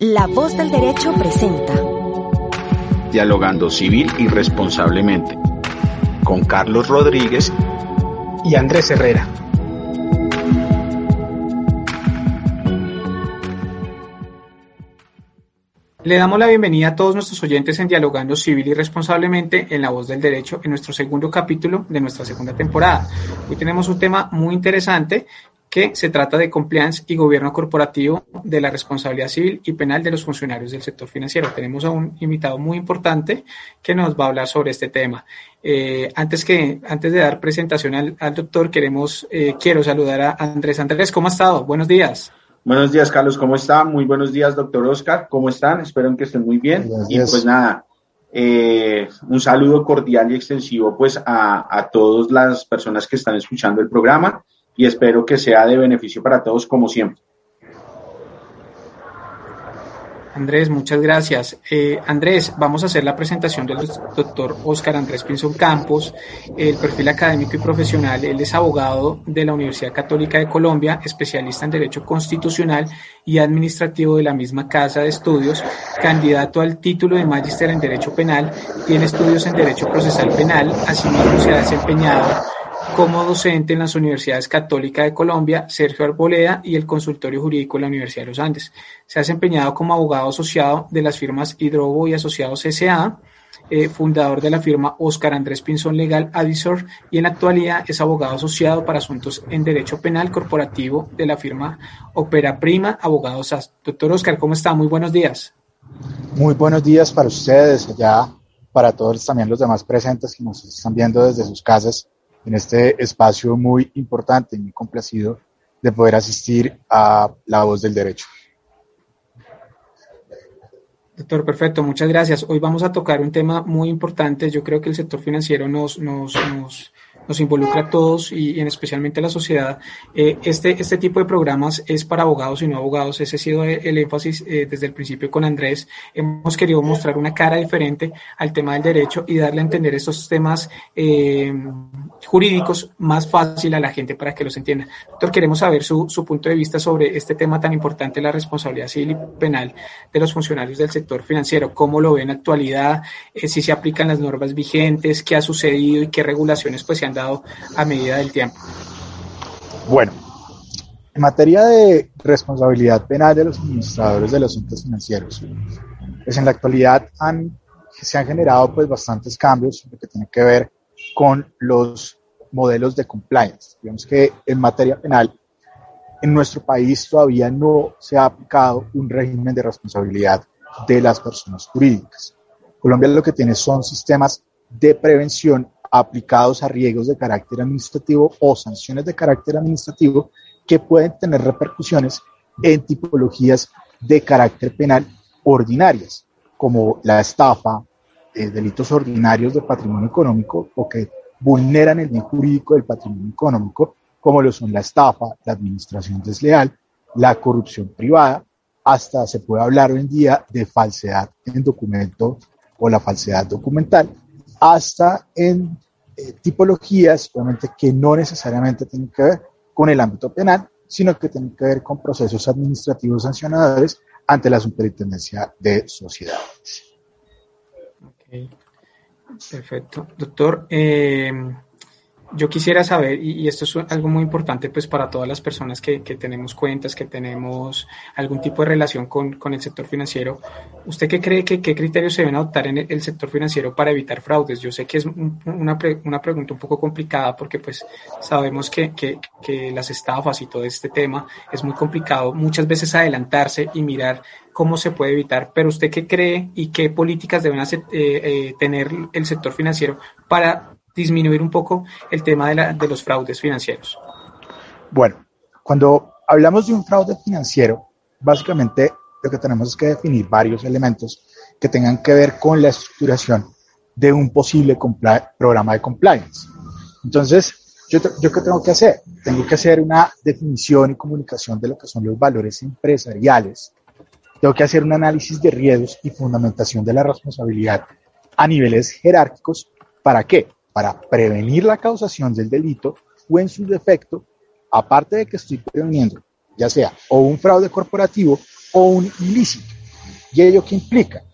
La voz del derecho presenta. Dialogando civil y responsablemente. Con Carlos Rodríguez y Andrés Herrera. Le damos la bienvenida a todos nuestros oyentes en Dialogando Civil y Responsablemente en La Voz del Derecho en nuestro segundo capítulo de nuestra segunda temporada. Hoy tenemos un tema muy interesante que se trata de compliance y gobierno corporativo de la responsabilidad civil y penal de los funcionarios del sector financiero. Tenemos a un invitado muy importante que nos va a hablar sobre este tema. Eh, antes, que, antes de dar presentación al, doctor, queremos, eh, quiero saludar a Andrés. Andrés, ¿cómo ha estado? Buenos días. Buenos días, Carlos, ¿cómo está? Muy buenos días, doctor Oscar, ¿cómo están? Espero que estén muy bien. Y pues nada, eh, un saludo cordial y extensivo pues a, a todas las personas que están escuchando el programa y espero que sea de beneficio para todos como siempre. Andrés, muchas gracias. Eh, Andrés, vamos a hacer la presentación del doctor Oscar Andrés Pinzón Campos, el perfil académico y profesional. Él es abogado de la Universidad Católica de Colombia, especialista en Derecho Constitucional y Administrativo de la misma Casa de Estudios, candidato al título de Magíster en Derecho Penal, tiene estudios en Derecho Procesal Penal, asimismo se ha desempeñado como docente en las Universidades Católica de Colombia, Sergio Arboleda y el Consultorio Jurídico de la Universidad de los Andes. Se ha desempeñado como abogado asociado de las firmas Hidrobo y Asociados S.A., eh, fundador de la firma Oscar Andrés Pinzón Legal Advisor y en la actualidad es abogado asociado para asuntos en Derecho Penal Corporativo de la firma Opera Prima Abogados SAS. Doctor Oscar, ¿cómo está? Muy buenos días. Muy buenos días para ustedes, ya para todos también los demás presentes que nos están viendo desde sus casas en este espacio muy importante y muy complacido de poder asistir a La Voz del Derecho. Doctor, perfecto, muchas gracias. Hoy vamos a tocar un tema muy importante. Yo creo que el sector financiero nos, nos, nos nos involucra a todos y, en especialmente a la sociedad. Eh, este, este tipo de programas es para abogados y no abogados. Ese ha sido el énfasis eh, desde el principio con Andrés. Hemos querido mostrar una cara diferente al tema del derecho y darle a entender estos temas eh, jurídicos más fácil a la gente para que los entienda. Doctor, queremos saber su, su punto de vista sobre este tema tan importante, la responsabilidad civil y penal de los funcionarios del sector financiero. ¿Cómo lo ve en actualidad? si se aplican las normas vigentes, qué ha sucedido y qué regulaciones pues se han a medida del tiempo? Bueno, en materia de responsabilidad penal de los administradores de los asuntos financieros, pues en la actualidad se han generado pues bastantes cambios que tiene que ver con los modelos de compliance. Digamos que en materia penal, en nuestro país todavía no se ha aplicado un régimen de responsabilidad de las personas jurídicas. Colombia lo que tiene son sistemas de prevención aplicados a riesgos de carácter administrativo o sanciones de carácter administrativo que pueden tener repercusiones en tipologías de carácter penal ordinarias, como la estafa, eh, delitos ordinarios de patrimonio económico o que vulneran el bien jurídico del patrimonio económico, como lo son la estafa, la administración desleal, la corrupción privada, hasta se puede hablar hoy en día de falsedad en documento o la falsedad documental, hasta en eh, tipologías, obviamente, que no necesariamente tienen que ver con el ámbito penal, sino que tienen que ver con procesos administrativos sancionadores ante la Superintendencia de Sociedades. Perfecto. Doctor, eh, yo quisiera saber, y, esto es algo muy importante pues para todas las personas que, que tenemos cuentas, que tenemos algún tipo de relación con, con el sector financiero, ¿usted qué cree que qué criterios se deben adoptar en el, sector financiero para evitar fraudes? Yo sé que es una, una pregunta un poco complicada porque pues sabemos que, que, que las estafas y todo este tema es muy complicado muchas veces adelantarse y mirar cómo se puede evitar, pero usted qué cree y qué políticas deben hacer, eh, eh, tener el sector financiero para disminuir un poco el tema de, de los fraudes financieros? Bueno, cuando hablamos de un fraude financiero, básicamente lo que tenemos es que definir varios elementos que tengan que ver con la estructuración de un posible programa de compliance. Entonces, yo qué tengo que hacer? Tengo que hacer una definición y comunicación de lo que son los valores empresariales. Tengo que hacer un análisis de riesgos y fundamentación de la responsabilidad a niveles jerárquicos. ¿Para qué? Para prevenir la causación del delito o en su defecto, aparte de que estoy preveniendo, ya sea o un fraude corporativo o un ilícito. ¿Y ello qué implica?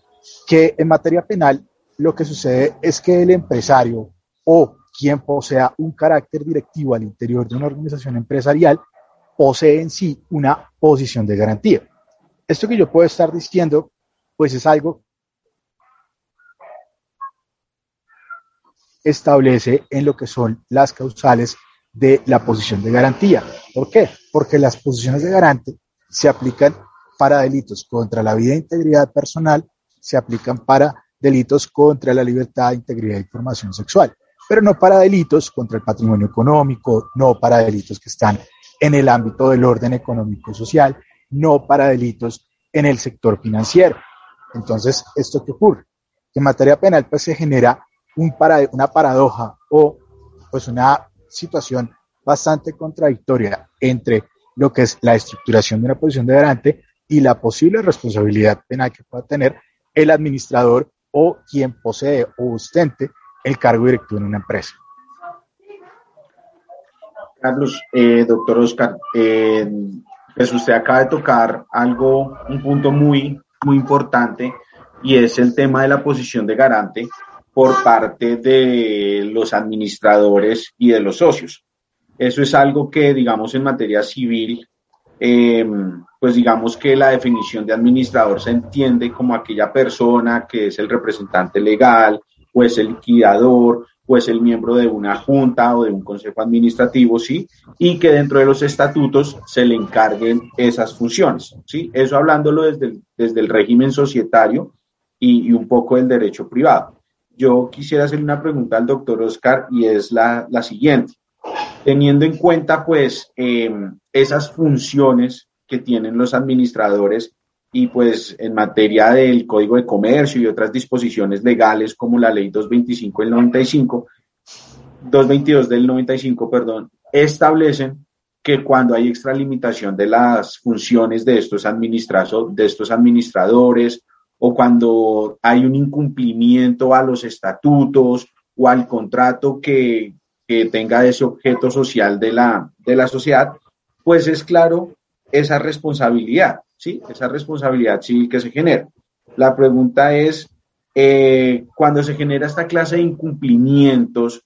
Que en materia penal lo que sucede es que el empresario o quien posea un carácter directivo al interior de una organización empresarial posee en sí una posición de garantía. Esto que yo puedo estar diciendo, pues es algo establece en lo que son las causales de la posición de garantía. ¿Por qué? Porque las posiciones de garante se aplican para delitos contra la vida e integridad personal, se aplican para delitos contra la libertad, integridad y formación sexual, pero no para delitos contra el patrimonio económico, no para delitos que están en el ámbito del orden económico y social, no para delitos en el sector financiero. Entonces, ¿esto qué ocurre? En materia penal, pues se genera un para, una paradoja o pues una situación bastante contradictoria entre lo que es la estructuración de una posición de garante y la posible responsabilidad penal que pueda tener el administrador o quien posee o ostente el cargo directivo en una empresa. Carlos, eh, doctor Oscar, eh, pues usted acaba de tocar algo, un punto muy, muy importante y es el tema de la posición de garante por parte de los administradores y de los socios. Eso es algo que, digamos, en materia civil, em, pues digamos que la definición de administrador se entiende como aquella persona que es el representante legal o es el liquidador o es el miembro de una junta o de un consejo administrativo, ¿sí? Y que dentro de los estatutos se le encarguen esas funciones, ¿sí? Eso hablándolo desde el, desde el régimen societario y, y un poco del derecho privado yo quisiera hacerle una pregunta al doctor Oscar y es la, siguiente. Teniendo en cuenta, pues, eh, esas funciones que tienen los administradores y, pues, en materia del Código de Comercio y otras disposiciones legales como la Ley 225 del 95, 222 del 95, perdón, establecen que cuando hay extralimitación de las funciones de estos, de estos administradores o cuando hay un incumplimiento a los estatutos o al contrato que, tenga ese objeto social de la, de la sociedad, pues es claro esa responsabilidad, ¿sí? Esa responsabilidad civil que se genera. La pregunta es, eh, cuando se genera esta clase de incumplimientos,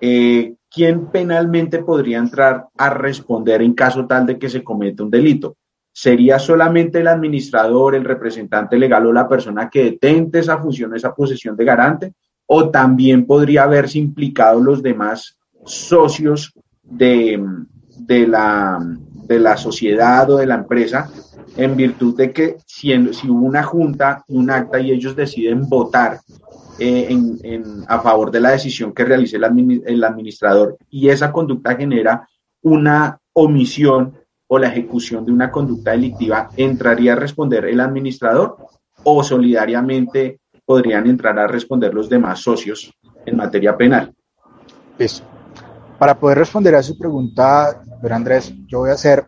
eh, ¿quién penalmente podría entrar a responder en caso tal de que se cometa un delito? Sería solamente el administrador, el representante legal o la persona que detente esa función, esa posesión de garante, o también podría haberse implicado los demás socios de, de, la, de la sociedad o de la empresa, en virtud de que si, si hubo una junta, un acta y ellos deciden votar eh, en, en, a favor de la decisión que realice el administrador y esa conducta genera una omisión o la ejecución de una conducta delictiva, ¿entraría a responder el administrador o solidariamente podrían entrar a responder los demás socios en materia penal? Eso. Para poder responder a su pregunta, doctor Andrés, yo voy a hacer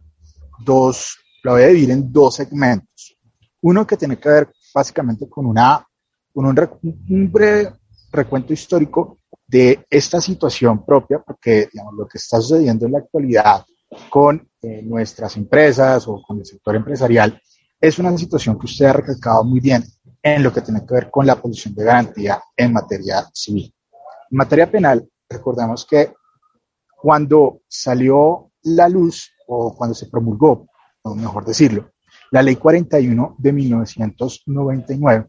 dos, lo voy a dividir en dos segmentos. Uno que tiene que ver básicamente con, una, con un, un breve recuento histórico de esta situación propia, porque digamos, lo que está sucediendo en la actualidad con eh, nuestras empresas o con el sector empresarial, es una situación que usted ha recalcado muy bien en lo que tiene que ver con la posición de garantía en materia civil. En materia penal, recordemos que cuando salió la luz o cuando se promulgó, o mejor decirlo, la ley 41 de 1999,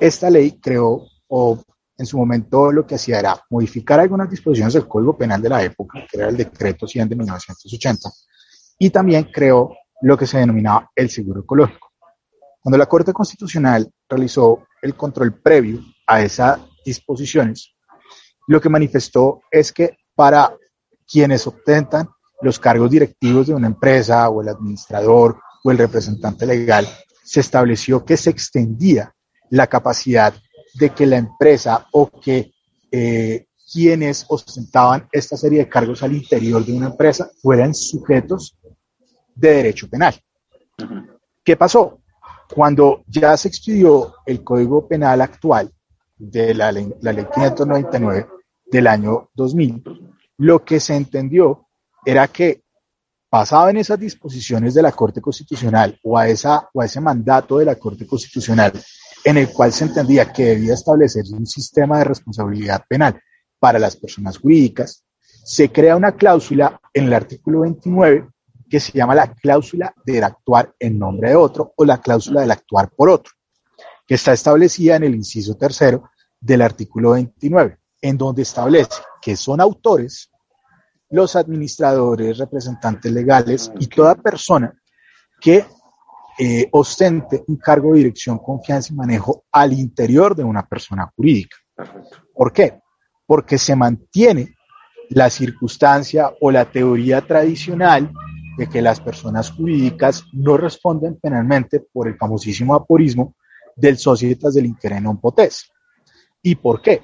esta ley creó o en su momento lo que hacía era modificar algunas disposiciones del Código Penal de la época, que era el decreto 100 de 1980, y también creó lo que se denominaba el seguro ecológico. Cuando la Corte Constitucional realizó el control previo a esas disposiciones, lo que manifestó es que para quienes obtentan los cargos directivos de una empresa o el administrador o el representante legal, se estableció que se extendía la capacidad de que la empresa o que eh, quienes ostentaban esta serie de cargos al interior de una empresa fueran sujetos de derecho penal. ¿Qué pasó? Cuando ya se expidió el Código Penal actual de la ley, la ley 599 del año 2000, lo que se entendió era que basado en esas disposiciones de la Corte Constitucional o a, esa, o a ese mandato de la Corte Constitucional en el cual se entendía que debía establecerse un sistema de responsabilidad penal para las personas jurídicas, se crea una cláusula en el artículo 29 que se llama la cláusula del actuar en nombre de otro o la cláusula del actuar por otro, que está establecida en el inciso tercero del artículo 29, en donde establece que son autores los administradores, representantes legales y toda persona que eh, ostente un cargo de dirección, confianza y manejo al interior de una persona jurídica. ¿Por qué? Porque se mantiene la circunstancia o la teoría tradicional de que las personas jurídicas no responden penalmente por el famosísimo aporismo del societas del inquere non potes. ¿Y por qué?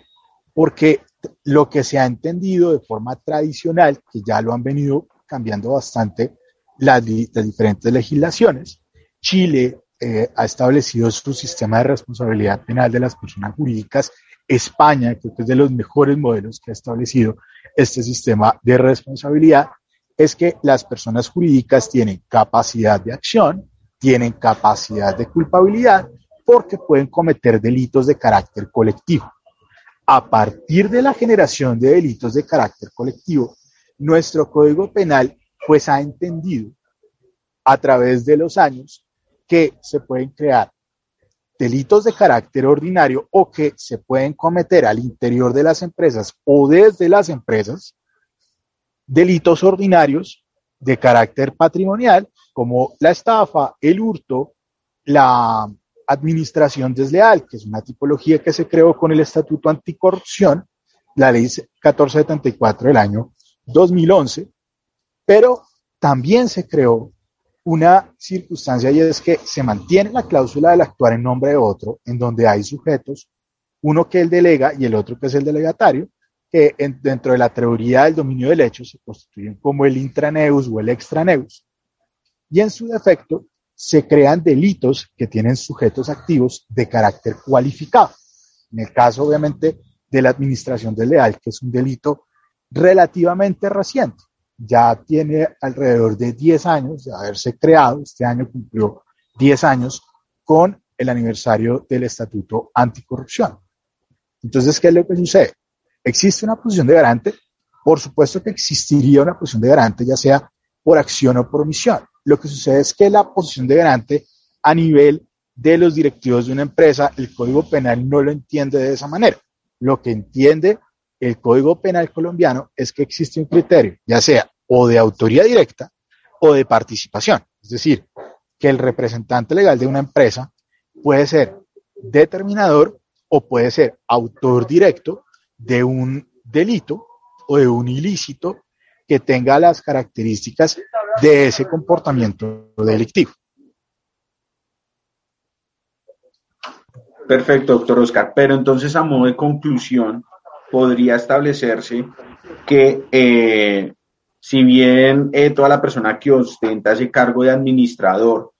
Porque lo que se ha entendido de forma tradicional, que ya lo han venido cambiando bastante las, diferentes legislaciones, Chile eh, ha establecido su sistema de responsabilidad penal de las personas jurídicas. España, creo que es de los mejores modelos que ha establecido este sistema de responsabilidad, es que las personas jurídicas tienen capacidad de acción, tienen capacidad de culpabilidad, porque pueden cometer delitos de carácter colectivo a partir de la generación de delitos de carácter colectivo, nuestro Código Penal pues ha entendido a través de los años que se pueden crear delitos de carácter ordinario o que se pueden cometer al interior de las empresas o desde las empresas, delitos ordinarios de carácter patrimonial como la estafa, el hurto, la administración desleal, que es una tipología que se creó con el Estatuto Anticorrupción, la ley 1474 del año 2011, pero también se creó una circunstancia y es que se mantiene la cláusula del actuar en nombre de otro, en donde hay sujetos, uno que el delega y el otro que es el delegatario, que dentro de la teoría del dominio del hecho se constituyen como el intraneus o el extraneus. Y en su defecto, se crean delitos que tienen sujetos activos de carácter cualificado. En el caso, obviamente, de la administración desleal, que es un delito relativamente reciente. Ya tiene alrededor de 10 años de haberse creado, este año cumplió 10 años con el aniversario del Estatuto Anticorrupción. Entonces, ¿qué es lo que sucede? ¿Existe una posición de garante? Por supuesto que existiría una posición de garante, ya sea por acción o por omisión. Lo que sucede es que la posición de garante a nivel de los directivos de una empresa, el Código Penal no lo entiende de esa manera. Lo que entiende el Código Penal colombiano es que existe un criterio, ya sea o de autoría directa o de participación. Es decir, que el representante legal de una empresa puede ser determinador o puede ser autor directo de un delito o de un ilícito que tenga las características de ese comportamiento delictivo. Perfecto, doctor Oscar. Pero entonces, a modo de conclusión, podría establecerse que eh, si bien eh, toda la persona que ostenta ese cargo de administrador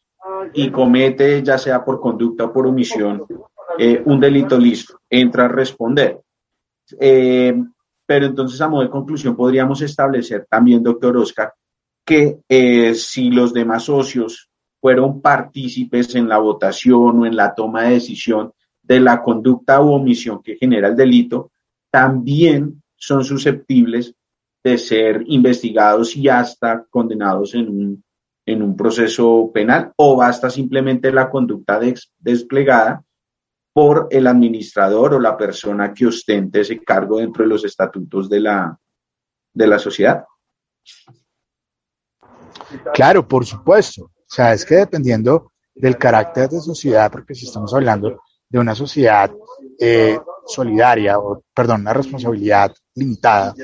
y comete, ya sea por conducta o por omisión, eh, un delito listo, entra a responder. pero entonces, a modo de conclusión, podríamos establecer también, doctor Oscar, que si los demás socios fueron partícipes en la votación o en la toma de decisión de la conducta u omisión que genera el delito, también son susceptibles de ser investigados y hasta condenados en un, en un proceso penal o basta simplemente la conducta desplegada por el administrador o la persona que ostente ese cargo dentro de los estatutos de la, de la sociedad. Claro, por supuesto. O sea, es que dependiendo del carácter de sociedad, porque si estamos hablando de una sociedad eh, solidaria, o perdón, una responsabilidad limitada,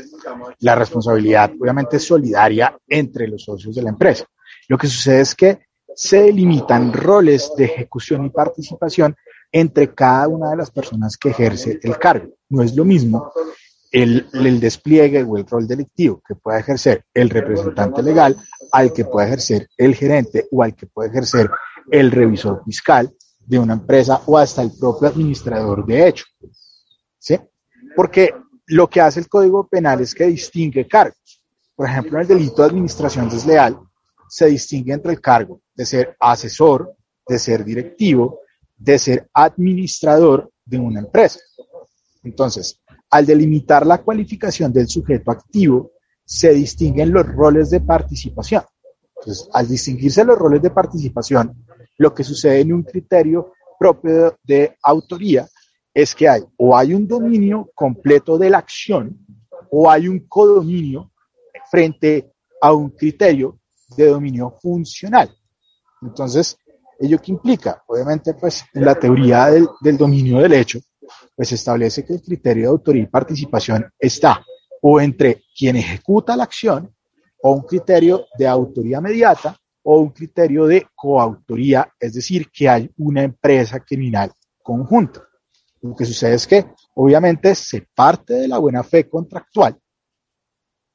la responsabilidad obviamente solidaria entre los socios de la empresa. Lo que sucede es que se delimitan roles de ejecución y participación entre cada una de las personas que ejerce el cargo. No es lo mismo el, despliegue o el rol delictivo que pueda ejercer el representante legal al que pueda ejercer el gerente o al que puede ejercer el revisor fiscal de una empresa o hasta el propio administrador de hecho. ¿Sí? Porque lo que hace el Código Penal es que distingue cargos. Por ejemplo, en el delito de administración desleal, se distingue entre el cargo de ser asesor, de ser directivo, de ser administrador de una empresa. Entonces, al delimitar la cualificación del sujeto activo, se distinguen los roles de participación. Entonces, al distinguirse los roles de participación, lo que sucede en un criterio propio de autoría es que hay o hay un dominio completo de la acción o hay un codominio frente a un criterio de dominio funcional. Entonces, ¿ello qué implica? Obviamente, pues, en la teoría del, del dominio del hecho, pues establece que el criterio de autoría y participación está o entre quien ejecuta la acción o un criterio de autoría mediata o un criterio de coautoría, es decir, que hay una empresa criminal conjunta. Lo que sucede es que obviamente se parte de la buena fe contractual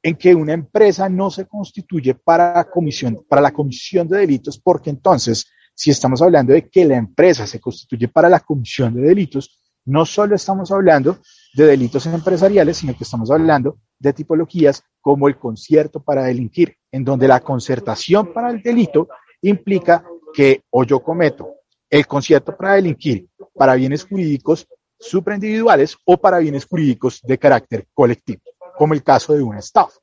en que una empresa no se constituye para, comisión, para la comisión de delitos, porque entonces, si estamos hablando de que la empresa se constituye para la comisión de delitos, no solo estamos hablando de delitos empresariales, sino que estamos hablando de tipologías como el concierto para delinquir, en donde la concertación para el delito implica que o yo cometo el concierto para delinquir para bienes jurídicos supraindividuales o para bienes jurídicos de carácter colectivo, como el caso de un estafa.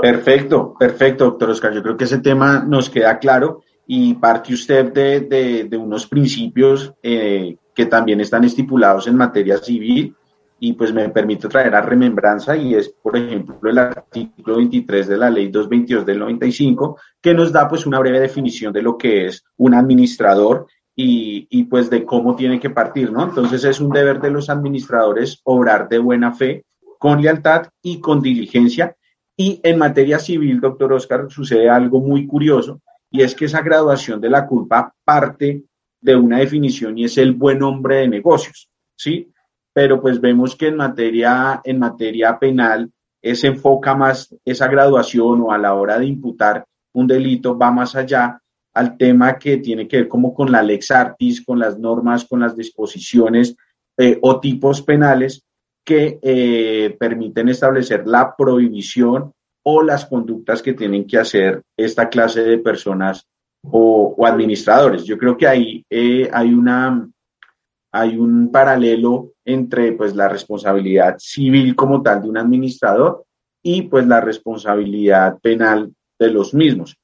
Perfecto, perfecto, doctor Oscar. Yo creo que ese tema nos queda claro y parte usted de, de, unos principios eh, que también están estipulados en materia civil y pues me permito traer a remembranza y es, por ejemplo, el artículo 23 de la ley 222 del 95, que nos da pues una breve definición de lo que es un administrador y, y pues de cómo tiene que partir, ¿no? Entonces es un deber de los administradores obrar de buena fe, con lealtad y con diligencia. Y en materia civil, doctor Oscar, sucede algo muy curioso y es que esa graduación de la culpa parte de una definición y es el buen hombre de negocios, ¿sí? Pero pues vemos que en materia, en materia penal se enfoca más esa graduación o a la hora de imputar un delito va más allá al tema que tiene que ver como con la lex artis, con las normas, con las disposiciones eh, o tipos penales que eh, permiten establecer la prohibición o las conductas que tienen que hacer esta clase de personas o, administradores. Yo creo que ahí eh, hay, una, hay un paralelo entre pues, la responsabilidad civil como tal de un administrador y pues la responsabilidad penal de los mismos.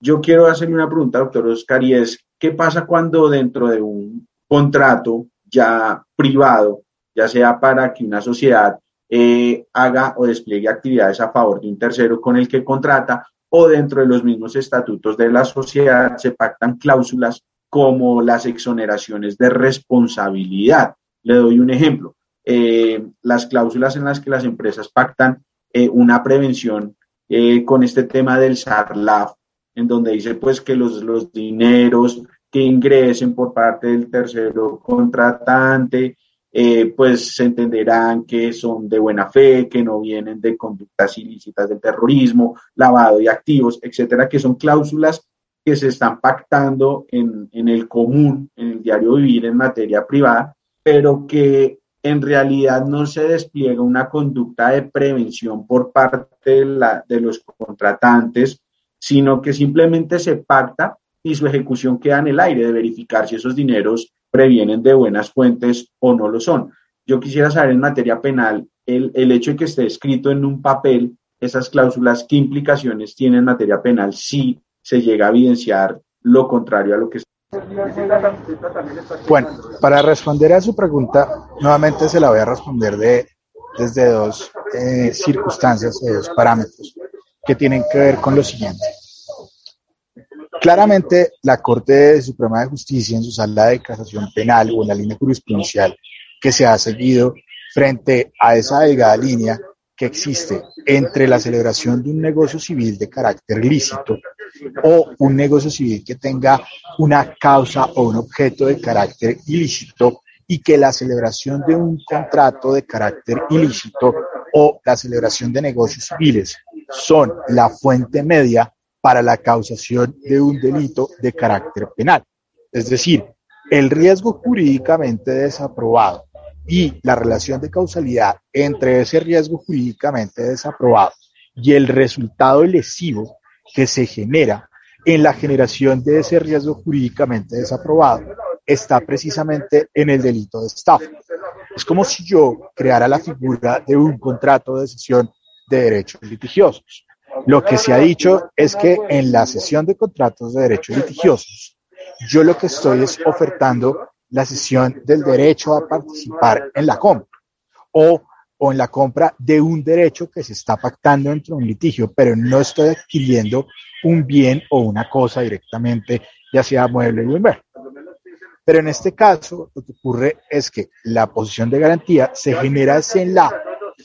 Yo quiero hacerle una pregunta, doctor Oscar, y es, ¿qué pasa cuando dentro de un contrato ya privado, ya sea para que una sociedad eh, haga o despliegue actividades a favor de un tercero con el que contrata o dentro de los mismos estatutos de la sociedad se pactan cláusulas como las exoneraciones de responsabilidad. Le doy un ejemplo. Eh, las cláusulas en las que las empresas pactan eh, una prevención con este tema del SARLAF, en donde dice pues que los, los dineros que ingresen por parte del tercero contratante eh, pues se entenderán que son de buena fe, que no vienen de conductas ilícitas del terrorismo, lavado de activos, etcétera, que son cláusulas que se están pactando en, en el común, en el diario vivir en materia privada, pero que en realidad no se despliega una conducta de prevención por parte de, la, de los contratantes, sino que simplemente se pacta y su ejecución queda en el aire de verificar si esos dineros previenen de buenas fuentes o no lo son. Yo quisiera saber en materia penal el, el hecho de que esté escrito en un papel esas cláusulas, qué implicaciones tiene en materia penal si se llega a evidenciar lo contrario a lo que bueno, para responder a su pregunta, nuevamente se la voy a responder de, desde dos eh, circunstancias, de dos parámetros que tienen que ver con lo siguiente. Claramente, la Corte Suprema de Justicia, en su sala de casación penal o en la línea jurisprudencial que se ha seguido frente a esa delgada línea que existe entre la celebración de un negocio civil de carácter lícito o un negocio civil que tenga una causa o un objeto de carácter ilícito y que la celebración de un contrato de carácter ilícito o la celebración de negocios civiles son la fuente media para la causación de un delito de carácter penal. Es decir, el riesgo jurídicamente desaprobado y la relación de causalidad entre ese riesgo jurídicamente desaprobado y el resultado lesivo que se genera en la generación de ese riesgo jurídicamente desaprobado está precisamente en el delito de estafa. Es como si yo creara la figura de un contrato de cesión de derechos litigiosos. Lo que se ha dicho es que en la sesión de contratos de derechos litigiosos, yo lo que estoy es ofertando la cesión del derecho a participar en la compra o, o en la compra de un derecho que se está pactando dentro de un litigio, pero no estoy adquiriendo un bien o una cosa directamente, ya sea mueble o inmueble. Pero en este caso, lo que ocurre es que la posición de garantía se genera en la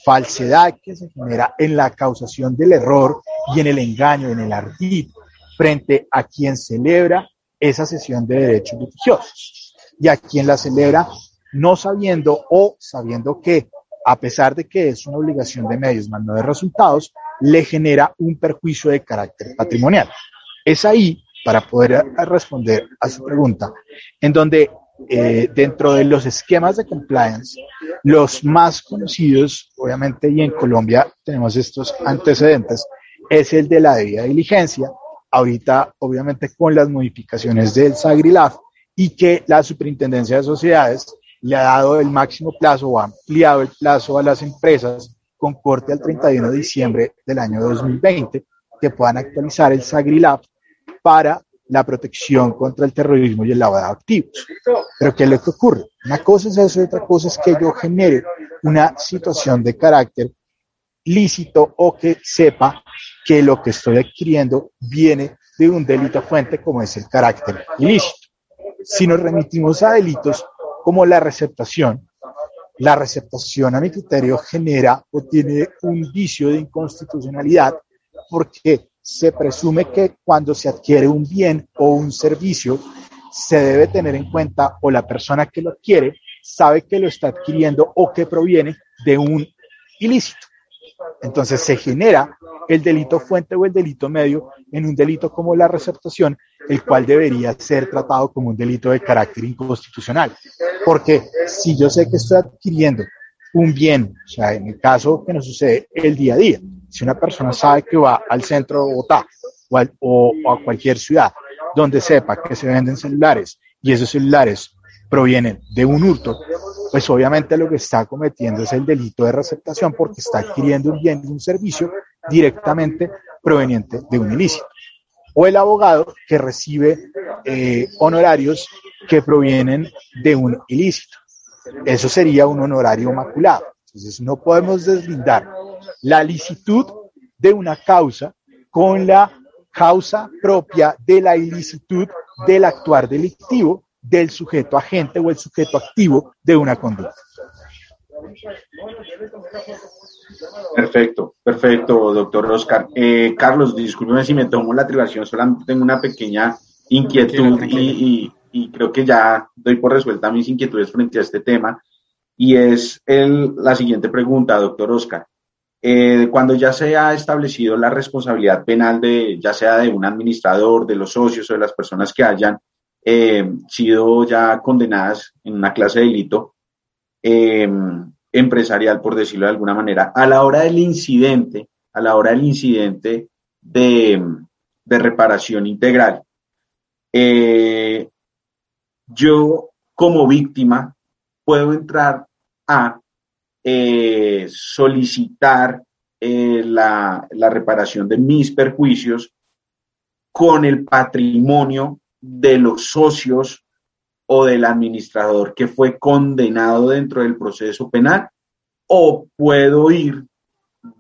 falsedad que se genera en la causación del error y en el engaño, en el ardid, frente a quien celebra esa sesión de derechos litigiosos y a quien la celebra no sabiendo o sabiendo que, a pesar de que es una obligación de medios, más no de resultados, le genera un perjuicio de carácter patrimonial. Es ahí, para poder responder a su pregunta, en donde eh, dentro de los esquemas de compliance, los más conocidos, obviamente, y en Colombia tenemos estos antecedentes, es el de la debida diligencia, ahorita obviamente con las modificaciones del SAGRILAF y que la Superintendencia de Sociedades le ha dado el máximo plazo o ha ampliado el plazo a las empresas con corte al 31 de diciembre del año 2020 que puedan actualizar el SAGRILAF para la protección contra el terrorismo y el lavado de activos. Pero ¿qué es lo que ocurre? Una cosa es eso y otra cosa es que yo genere una situación de carácter lícito o que sepa que lo que estoy adquiriendo viene de un delito fuente como es el carácter ilícito. Si nos remitimos a delitos como la receptación, la receptación a mi criterio genera o tiene un vicio de inconstitucionalidad porque se presume que cuando se adquiere un bien o un servicio, se debe tener en cuenta o la persona que lo adquiere sabe que lo está adquiriendo o que proviene de un ilícito. Entonces se genera el delito fuente o el delito medio en un delito como la receptación, el cual debería ser tratado como un delito de carácter inconstitucional. Porque si yo sé que estoy adquiriendo un bien, o sea, en el caso que nos sucede el día a día, si una persona sabe que va al centro de Bogotá o, a cualquier ciudad donde sepa que se venden celulares y esos celulares provienen de un hurto, pues obviamente lo que está cometiendo es el delito de receptación porque está adquiriendo un bien y un servicio directamente proveniente de un ilícito. O el abogado que recibe eh, honorarios que provienen de un ilícito. Eso sería un honorario maculado. Entonces no podemos deslindar la licitud de una causa con la causa propia de la ilicitud del actuar delictivo del sujeto agente o el sujeto activo de una conducta. Perfecto, perfecto, doctor Oscar. Eh, Carlos, discúlpeme si me tomo la atribución, solamente tengo una pequeña inquietud y, creo que ya doy por resuelta mis inquietudes frente a este tema. Y es el, la siguiente pregunta, doctor Oscar. Eh, cuando ya se ha establecido la responsabilidad penal de, ya sea de un administrador, de los socios o de las personas que hayan eh, sido ya condenadas en una clase de delito eh, empresarial, por decirlo de alguna manera, a la hora del incidente, a la hora del incidente de, de reparación integral, yo como víctima puedo entrar a eh, solicitar eh, la, la reparación de mis perjuicios con el patrimonio de los socios o del administrador que fue condenado dentro del proceso penal o puedo ir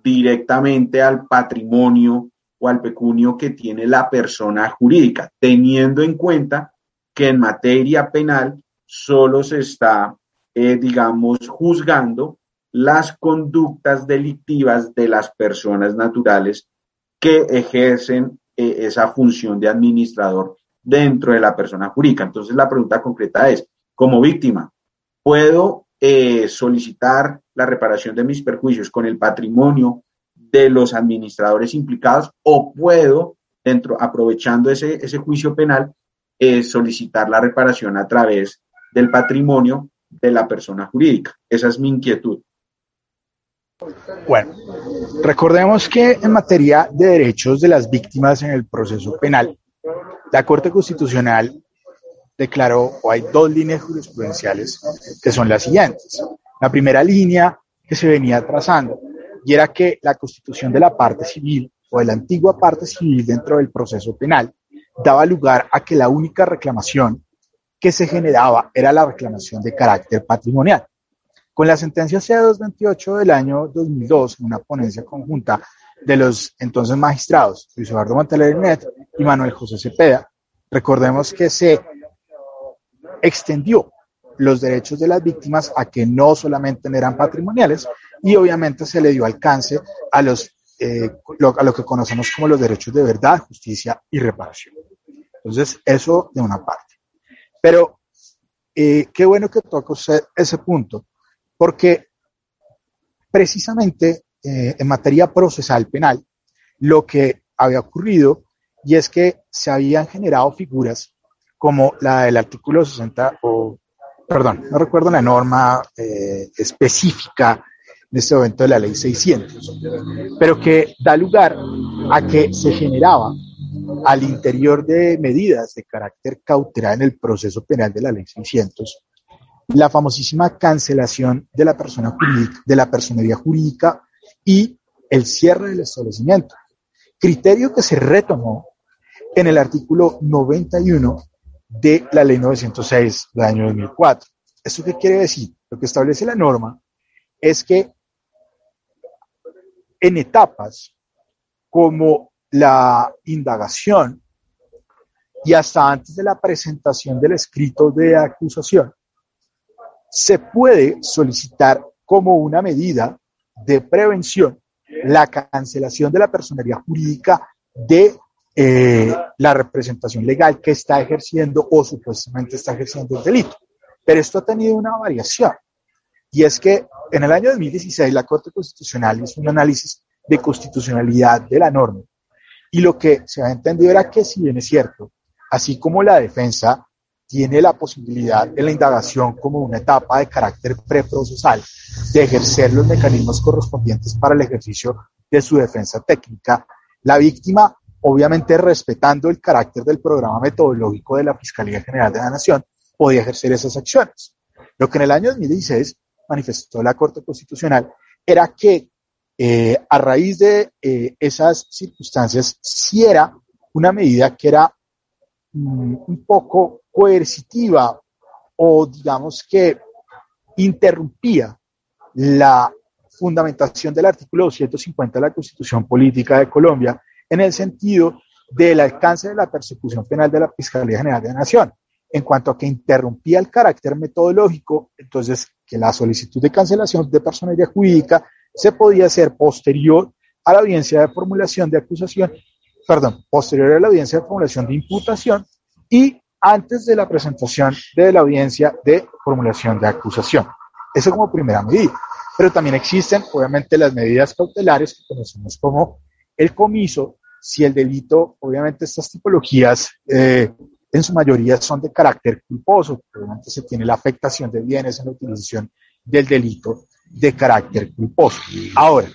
directamente al patrimonio o al pecunio que tiene la persona jurídica, teniendo en cuenta que en materia penal solo se está, eh, digamos, juzgando las conductas delictivas de las personas naturales que ejercen eh, esa función de administrador dentro de la persona jurídica. Entonces la pregunta concreta es, como víctima, ¿puedo eh, solicitar la reparación de mis perjuicios con el patrimonio de los administradores implicados o puedo, dentro, aprovechando ese, ese juicio penal, eh, solicitar la reparación a través del patrimonio de la persona jurídica? Esa es mi inquietud. Bueno, recordemos que en materia de derechos de las víctimas en el proceso penal, la Corte Constitucional declaró, o hay dos líneas jurisprudenciales que son las siguientes. La primera línea que se venía trazando y era que la constitución de la parte civil o de la antigua parte civil dentro del proceso penal daba lugar a que la única reclamación que se generaba era la reclamación de carácter patrimonial. Con la sentencia C228 del año 2002, en una ponencia conjunta de los entonces magistrados Luis Eduardo Montaler y Manuel José Cepeda, recordemos que se extendió los derechos de las víctimas a que no solamente eran patrimoniales y obviamente se le dio alcance a los eh, a lo que conocemos como los derechos de verdad, justicia y reparación. Entonces, eso de una parte. Pero eh, qué bueno que toca usted ese punto, porque precisamente eh, en materia procesal penal, lo que había ocurrido y es que se habían generado figuras como la del artículo 60, o perdón, no recuerdo la norma eh, específica en este momento de la ley 600, pero que da lugar a que se generaba al interior de medidas de carácter cautelar en el proceso penal de la ley 600, la famosísima cancelación de la persona jurídica, de la personería jurídica y el cierre del establecimiento. Criterio que se retomó en el artículo 91 de la ley 906 del año 2004. ¿Esto qué quiere decir? Lo que establece la norma es que en etapas como la indagación y hasta antes de la presentación del escrito de acusación, se puede solicitar como una medida de prevención la cancelación de la personería jurídica de eh, la representación legal que está ejerciendo o supuestamente está ejerciendo el delito. Pero esto ha tenido una variación y es que en el año 2016 la Corte Constitucional hizo un análisis de constitucionalidad de la norma y lo que se ha entendido era que si bien es cierto, así como la defensa tiene la posibilidad de la indagación como una etapa de carácter preprocesal, de ejercer los mecanismos correspondientes para el ejercicio de su defensa técnica, la víctima, obviamente respetando el carácter del programa metodológico de la Fiscalía General de la Nación, podía ejercer esas acciones. Lo que en el año 2016 manifestó la Corte Constitucional era que eh, a raíz de eh, esas circunstancias, si era una medida que era mm, un poco coercitiva o digamos que interrumpía la fundamentación del artículo 250 de la Constitución Política de Colombia en el sentido del alcance de la persecución penal de la Fiscalía General de la Nación. En cuanto a que interrumpía el carácter metodológico, entonces que la solicitud de cancelación de personería jurídica se podía hacer posterior a la audiencia de formulación de acusación, perdón, posterior a la audiencia de formulación de imputación y antes de la presentación de la audiencia de formulación de acusación. Eso como primera medida. Pero también existen, obviamente, las medidas cautelares que conocemos como el comiso, si el delito, obviamente estas tipologías eh, en su mayoría son de carácter culposo, obviamente se tiene la afectación de bienes en la utilización del delito de carácter culposo. Ahora,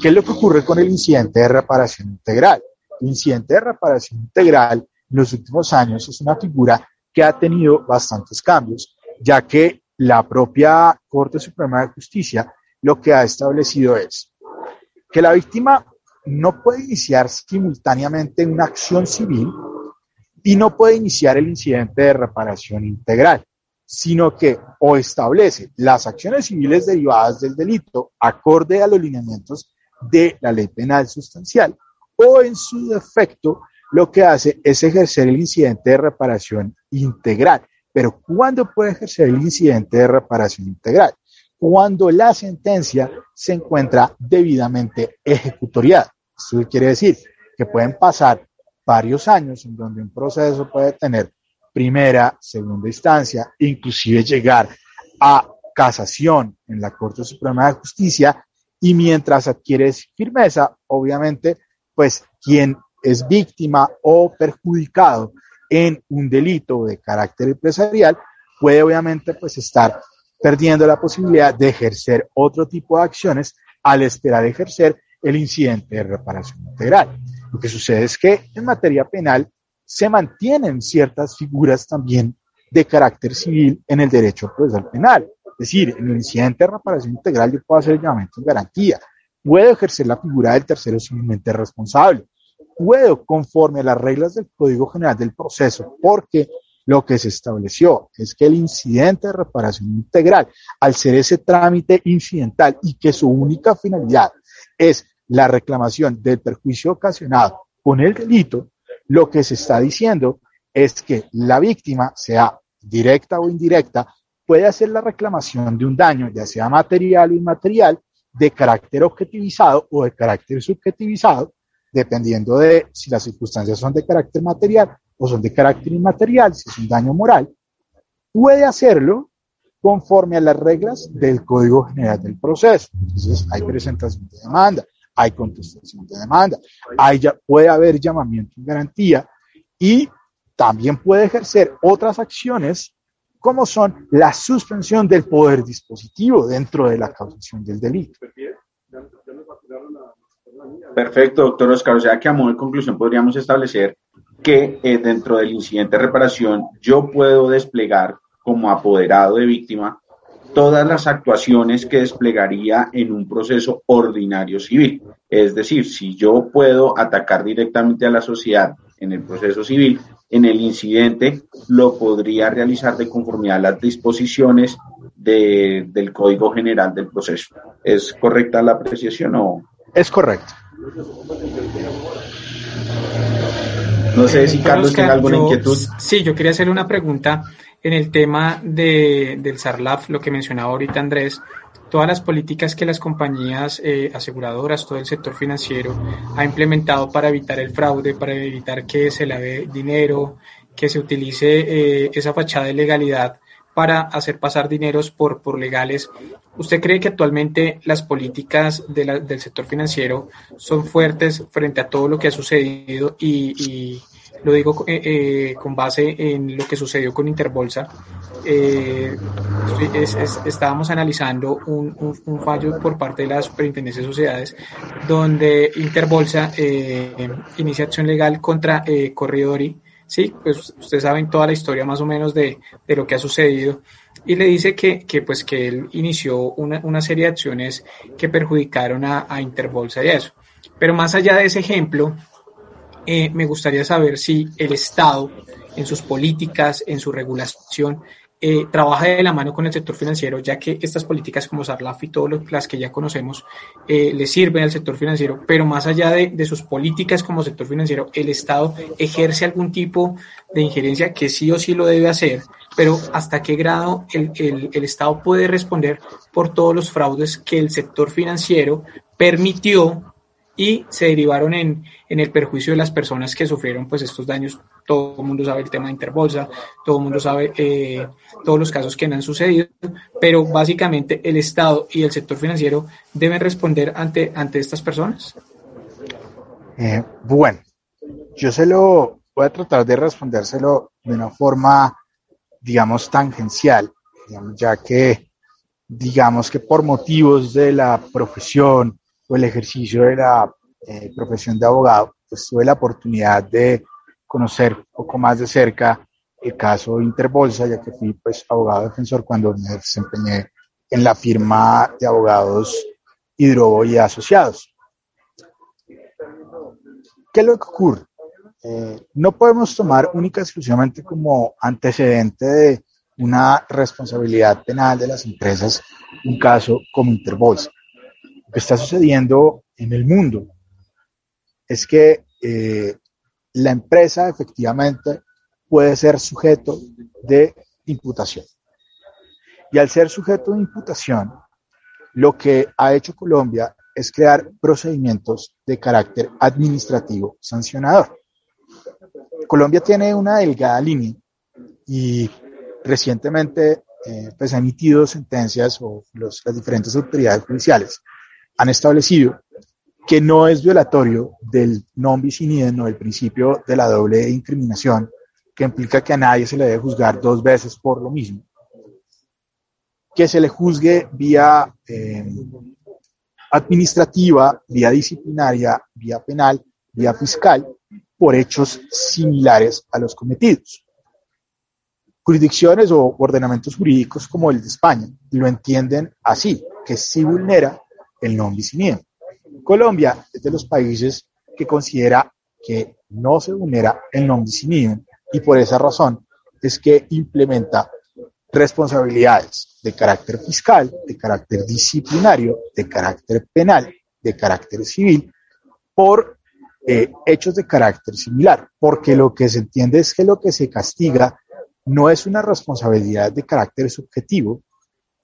¿qué es lo que ocurre con el incidente de reparación integral? El incidente de reparación integral en los últimos años es una figura que ha tenido bastantes cambios, ya que la propia Corte Suprema de Justicia lo que ha establecido es que la víctima no puede iniciar simultáneamente una acción civil y no puede iniciar el incidente de reparación integral sino que o establece las acciones civiles derivadas del delito acorde a los lineamientos de la ley penal sustancial, o en su defecto lo que hace es ejercer el incidente de reparación integral. Pero ¿cuándo puede ejercer el incidente de reparación integral? Cuando la sentencia se encuentra debidamente ejecutoriada. Eso quiere decir que pueden pasar varios años en donde un proceso puede tener primera, segunda instancia, inclusive llegar a casación en la Corte Suprema de Justicia y mientras adquieres firmeza, obviamente, pues quien es víctima o perjudicado en un delito de carácter empresarial puede obviamente pues estar perdiendo la posibilidad de ejercer otro tipo de acciones al esperar ejercer el incidente de reparación integral. Lo que sucede es que en materia penal se mantienen ciertas figuras también de carácter civil en el derecho procesal penal. Es decir, en el incidente de reparación integral yo puedo hacer el llamamiento de garantía, puedo ejercer la figura del tercero civilmente responsable, puedo conforme a las reglas del Código General del Proceso, porque lo que se estableció es que el incidente de reparación integral, al ser ese trámite incidental y que su única finalidad es la reclamación del perjuicio ocasionado con el delito, lo que se está diciendo es que la víctima, sea directa o indirecta, puede hacer la reclamación de un daño, ya sea material o inmaterial, de carácter objetivizado o de carácter subjetivizado, dependiendo de si las circunstancias son de carácter material o son de carácter inmaterial, si es un daño moral, puede hacerlo conforme a las reglas del Código General del Proceso. Entonces, hay presentación de demanda, hay contestación de demanda, hay, puede haber llamamiento en garantía y también puede ejercer otras acciones como son la suspensión del poder dispositivo dentro de la causación del delito. Perfecto, doctor Oscar. O sea que a modo de conclusión podríamos establecer que eh, dentro del incidente de reparación yo puedo desplegar como apoderado de víctima todas las actuaciones que desplegaría en un proceso ordinario civil. Es decir, si yo puedo atacar directamente a la sociedad en el proceso civil, en el incidente lo podría realizar de conformidad a las disposiciones del Código General del Proceso. ¿Es correcta la apreciación o...? Es correcto. No sé si Carlos tiene alguna inquietud. Sí, yo quería hacerle una pregunta en el tema de, del SARLAF, lo que mencionaba ahorita Andrés, todas las políticas que las compañías eh, aseguradoras, todo el sector financiero ha implementado para evitar el fraude, para evitar que se lave dinero, que se utilice eh, esa fachada de legalidad para hacer pasar dineros por, por legales. ¿Usted cree que actualmente las políticas del sector financiero son fuertes frente a todo lo que ha sucedido y lo digo eh, eh, con base en lo que sucedió con Interbolsa. Eh, estábamos analizando un, un, fallo por parte de la Superintendencia de Sociedades donde Interbolsa inicia acción legal contra Corridori. Sí, pues ustedes saben toda la historia más o menos de, de lo que ha sucedido y le dice que, que, pues que él inició una, una serie de acciones que perjudicaron a, a Interbolsa y eso. Pero más allá de ese ejemplo, eh, me gustaría saber si el Estado, en sus políticas, en su regulación, eh, trabaja de la mano con el sector financiero, ya que estas políticas como SARLAF y todas las que ya conocemos eh, le sirven al sector financiero, pero más allá de, sus políticas como sector financiero, el Estado ejerce algún tipo de injerencia que sí o sí lo debe hacer, pero hasta qué grado el, el Estado puede responder por todos los fraudes que el sector financiero permitió y se derivaron en, en, el perjuicio de las personas que sufrieron pues estos daños. Todo el mundo sabe el tema de Interbolsa, todo el mundo sabe eh, todos los casos que han sucedido, pero básicamente el Estado y el sector financiero deben responder ante, ante estas personas. Eh, bueno, yo se lo voy a tratar de respondérselo de una forma, digamos, tangencial, ya que, digamos que por motivos de la profesión, o el ejercicio de la eh, profesión de abogado, pues tuve la oportunidad de conocer un poco más de cerca el caso Interbolsa, ya que fui pues abogado defensor cuando me desempeñé en la firma de abogados Hidrobo y Asociados. ¿Qué es lo que ocurre? Eh, no podemos tomar única exclusivamente como antecedente de una responsabilidad penal de las empresas un caso como Interbolsa que está sucediendo en el mundo es que eh, la empresa efectivamente puede ser sujeto de imputación. Y al ser sujeto de imputación, lo que ha hecho Colombia es crear procedimientos de carácter administrativo sancionador. Colombia tiene una delgada línea y recientemente eh, pues ha emitido sentencias o las diferentes autoridades judiciales han establecido que no es violatorio del non bis in idem, no, el principio de la doble incriminación, que implica que a nadie se le debe juzgar dos veces por lo mismo. Que se le juzgue vía eh, administrativa, vía disciplinaria, vía penal, vía fiscal, por hechos similares a los cometidos. Jurisdicciones o ordenamientos jurídicos como el de España lo entienden así, que sí vulnera el non bis in Colombia es de los países que considera que no se vulnera el non bis in y por esa razón es que implementa responsabilidades de carácter fiscal, de carácter disciplinario, de carácter penal, de carácter civil, por eh, hechos de carácter similar, porque lo que se entiende es que lo que se castiga no es una responsabilidad de carácter subjetivo,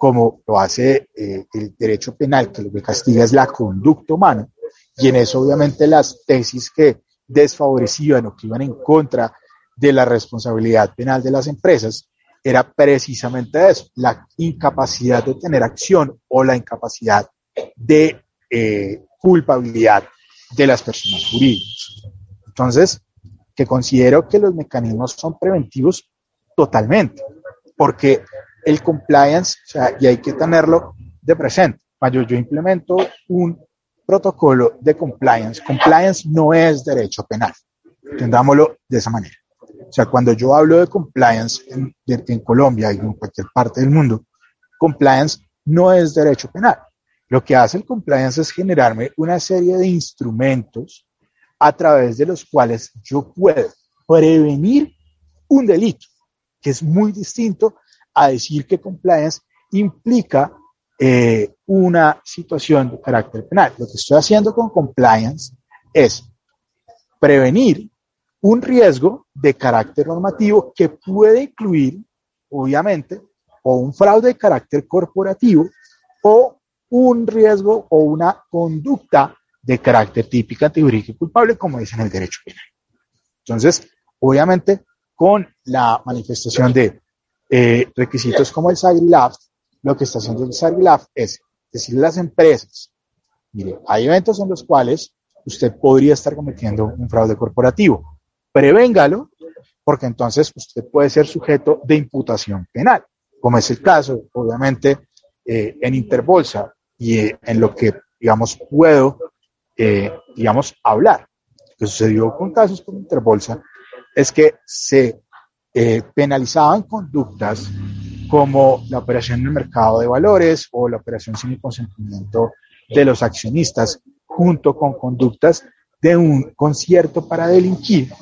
como lo hace eh, el derecho penal, que lo que castiga es la conducta humana, y en eso obviamente las tesis que desfavorecían o que iban en contra de la responsabilidad penal de las empresas era precisamente eso, la incapacidad de tener acción o la incapacidad de eh, culpabilidad de las personas jurídicas. Entonces, que considero que los mecanismos son preventivos totalmente, porque el compliance, o sea, y hay que tenerlo de presente. Cuando yo implemento un protocolo de compliance, compliance no es derecho penal, entendámoslo de esa manera. O sea, cuando yo hablo de compliance en, en Colombia y en cualquier parte del mundo, compliance no es derecho penal. Lo que hace el compliance es generarme una serie de instrumentos a través de los cuales yo puedo prevenir un delito, que es muy distinto a decir que compliance implica eh, una situación de carácter penal. Lo que estoy haciendo con compliance es prevenir un riesgo de carácter normativo que puede incluir, obviamente, o un fraude de carácter corporativo o un riesgo o una conducta de carácter típica, antijurídica y culpable, como dice en el derecho penal. Entonces, obviamente, con la manifestación de eh, requisitos como el SAGRILAF, lo que está haciendo el SAGRILAF es decirle a las empresas, mire, hay eventos en los cuales usted podría estar cometiendo un fraude corporativo. Prevéngalo, porque entonces usted puede ser sujeto de imputación penal, como es el caso, obviamente, eh, en Interbolsa y eh, en lo que, digamos, puedo, digamos, hablar. Lo que sucedió con casos con Interbolsa es que se eh, penalizaban conductas como la operación en el mercado de valores o la operación sin el consentimiento de los accionistas, junto con conductas de un concierto para delinquir,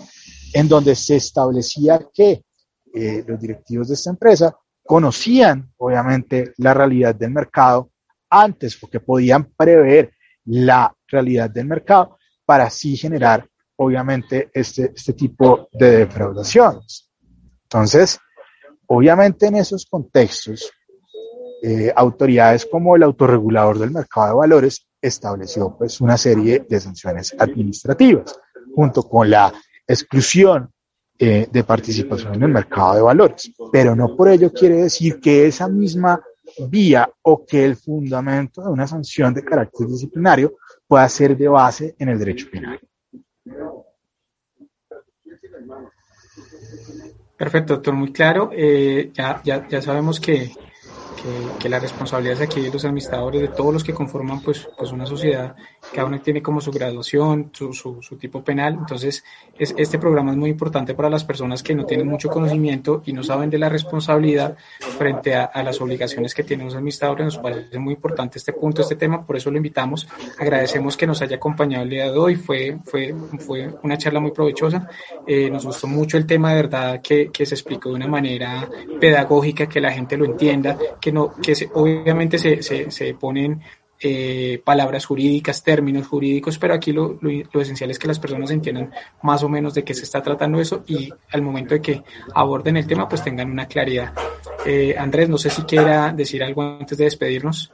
en donde se establecía que eh, los directivos de esta empresa conocían, obviamente, la realidad del mercado antes, porque podían prever la realidad del mercado para así generar, obviamente, este, este tipo de defraudaciones. Entonces, obviamente en esos contextos, eh, autoridades como el autorregulador del mercado de valores estableció pues una serie de sanciones administrativas junto con la exclusión eh, de participación en el mercado de valores. Pero no por ello quiere decir que esa misma vía o que el fundamento de una sanción de carácter disciplinario pueda ser de base en el derecho penal. Perfecto, doctor, muy claro. Eh, ya, ya, ya sabemos que, que, la responsabilidad es aquí de los administradores, de todos los que conforman pues, pues una sociedad, cada uno tiene como su graduación, su, su, tipo penal, entonces es, este programa es muy importante para las personas que no tienen mucho conocimiento y no saben de la responsabilidad frente a, las obligaciones que tienen los administradores, nos parece muy importante este punto, este tema, por eso lo invitamos, agradecemos que nos haya acompañado el día de hoy, fue, fue, fue una charla muy provechosa, eh, nos gustó mucho el tema de verdad que, que se explicó de una manera pedagógica, que la gente lo entienda, que que, se, obviamente se, se, ponen eh, palabras jurídicas, términos jurídicos, pero aquí lo, lo, esencial es que las personas entiendan más o menos de qué se está tratando eso y al momento de que aborden el tema, pues tengan una claridad. Eh, Andrés, no sé si quiera decir algo antes de despedirnos.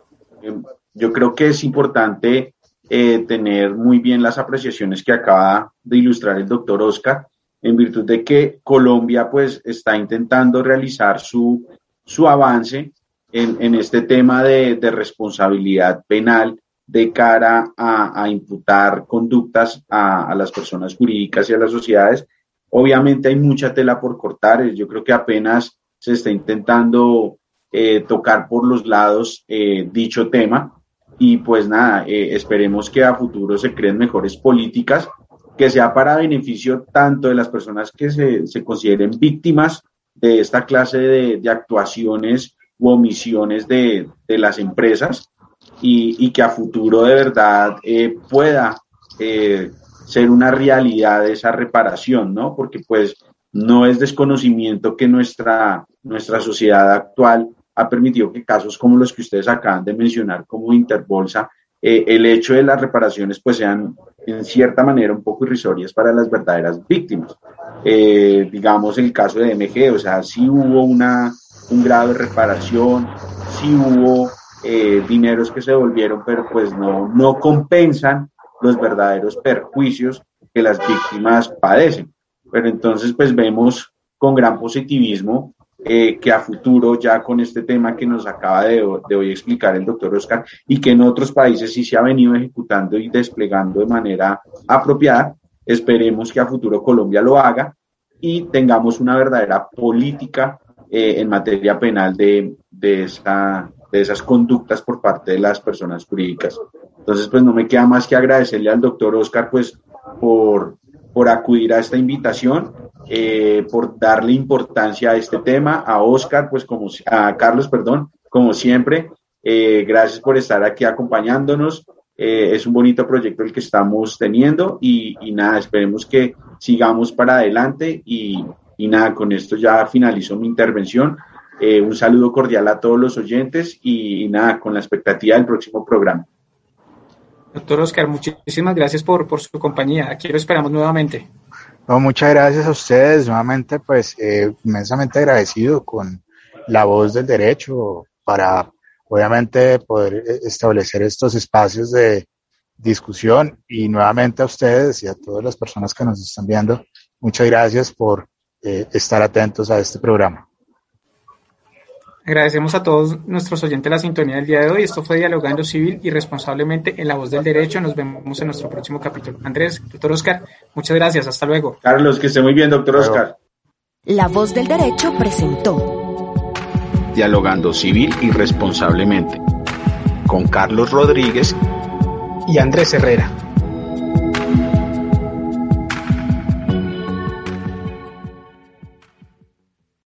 Yo creo que es importante eh, tener muy bien las apreciaciones que acaba de ilustrar el doctor Oscar, en virtud de que Colombia pues está intentando realizar su, su avance en, este tema de, responsabilidad penal de cara a, imputar conductas a, las personas jurídicas y a las sociedades. Obviamente hay mucha tela por cortar, yo creo que apenas se está intentando eh, tocar por los lados eh, dicho tema, y pues nada, eh, esperemos que a futuro se creen mejores políticas que sea para beneficio tanto de las personas que se, consideren víctimas de esta clase de actuaciones u omisiones de, de las empresas y, y, que a futuro de verdad eh, pueda eh, ser una realidad esa reparación, ¿no? Porque pues no es desconocimiento que nuestra, nuestra sociedad actual ha permitido que casos como los que ustedes acaban de mencionar, como Interbolsa, eh, el hecho de las reparaciones pues sean en cierta manera un poco irrisorias para las verdaderas víctimas. Eh, digamos el caso de MG, o sea, sí hubo una, un grado de reparación, sí hubo eh, dineros que se devolvieron, pero pues no, no compensan los verdaderos perjuicios que las víctimas padecen. Pero entonces pues vemos con gran positivismo eh, que a futuro ya con este tema que nos acaba de, de, hoy explicar el doctor Oscar y que en otros países sí se ha venido ejecutando y desplegando de manera apropiada, esperemos que a futuro Colombia lo haga y tengamos una verdadera política eh, en materia penal de, de, esa, de esas conductas por parte de las personas jurídicas. Entonces, pues no me queda más que agradecerle al doctor Oscar, pues, por, por acudir a esta invitación eh, por darle importancia a este tema, a Oscar, pues como a Carlos, perdón, como siempre. Eh, gracias por estar aquí acompañándonos. Eh, es un bonito proyecto el que estamos teniendo y, y nada, esperemos que sigamos para adelante y, y, nada, con esto ya finalizo mi intervención. Eh, un saludo cordial a todos los oyentes y, y nada, con la expectativa del próximo programa. Doctor Oscar, muchísimas gracias por, por su compañía. Aquí lo esperamos nuevamente. No, muchas gracias a ustedes. Nuevamente, pues, eh, inmensamente agradecido con la voz del derecho para, obviamente, poder establecer estos espacios de discusión. Y nuevamente a ustedes y a todas las personas que nos están viendo, muchas gracias por eh, estar atentos a este programa. Agradecemos a todos nuestros oyentes la sintonía del día de hoy. Esto fue Dialogando Civil y Responsablemente en la Voz del Derecho. Nos vemos en nuestro próximo capítulo. Andrés, doctor Oscar, muchas gracias. Hasta luego. Carlos, que esté muy bien, doctor Oscar. La Voz del Derecho presentó Dialogando Civil y Responsablemente con Carlos Rodríguez y Andrés Herrera.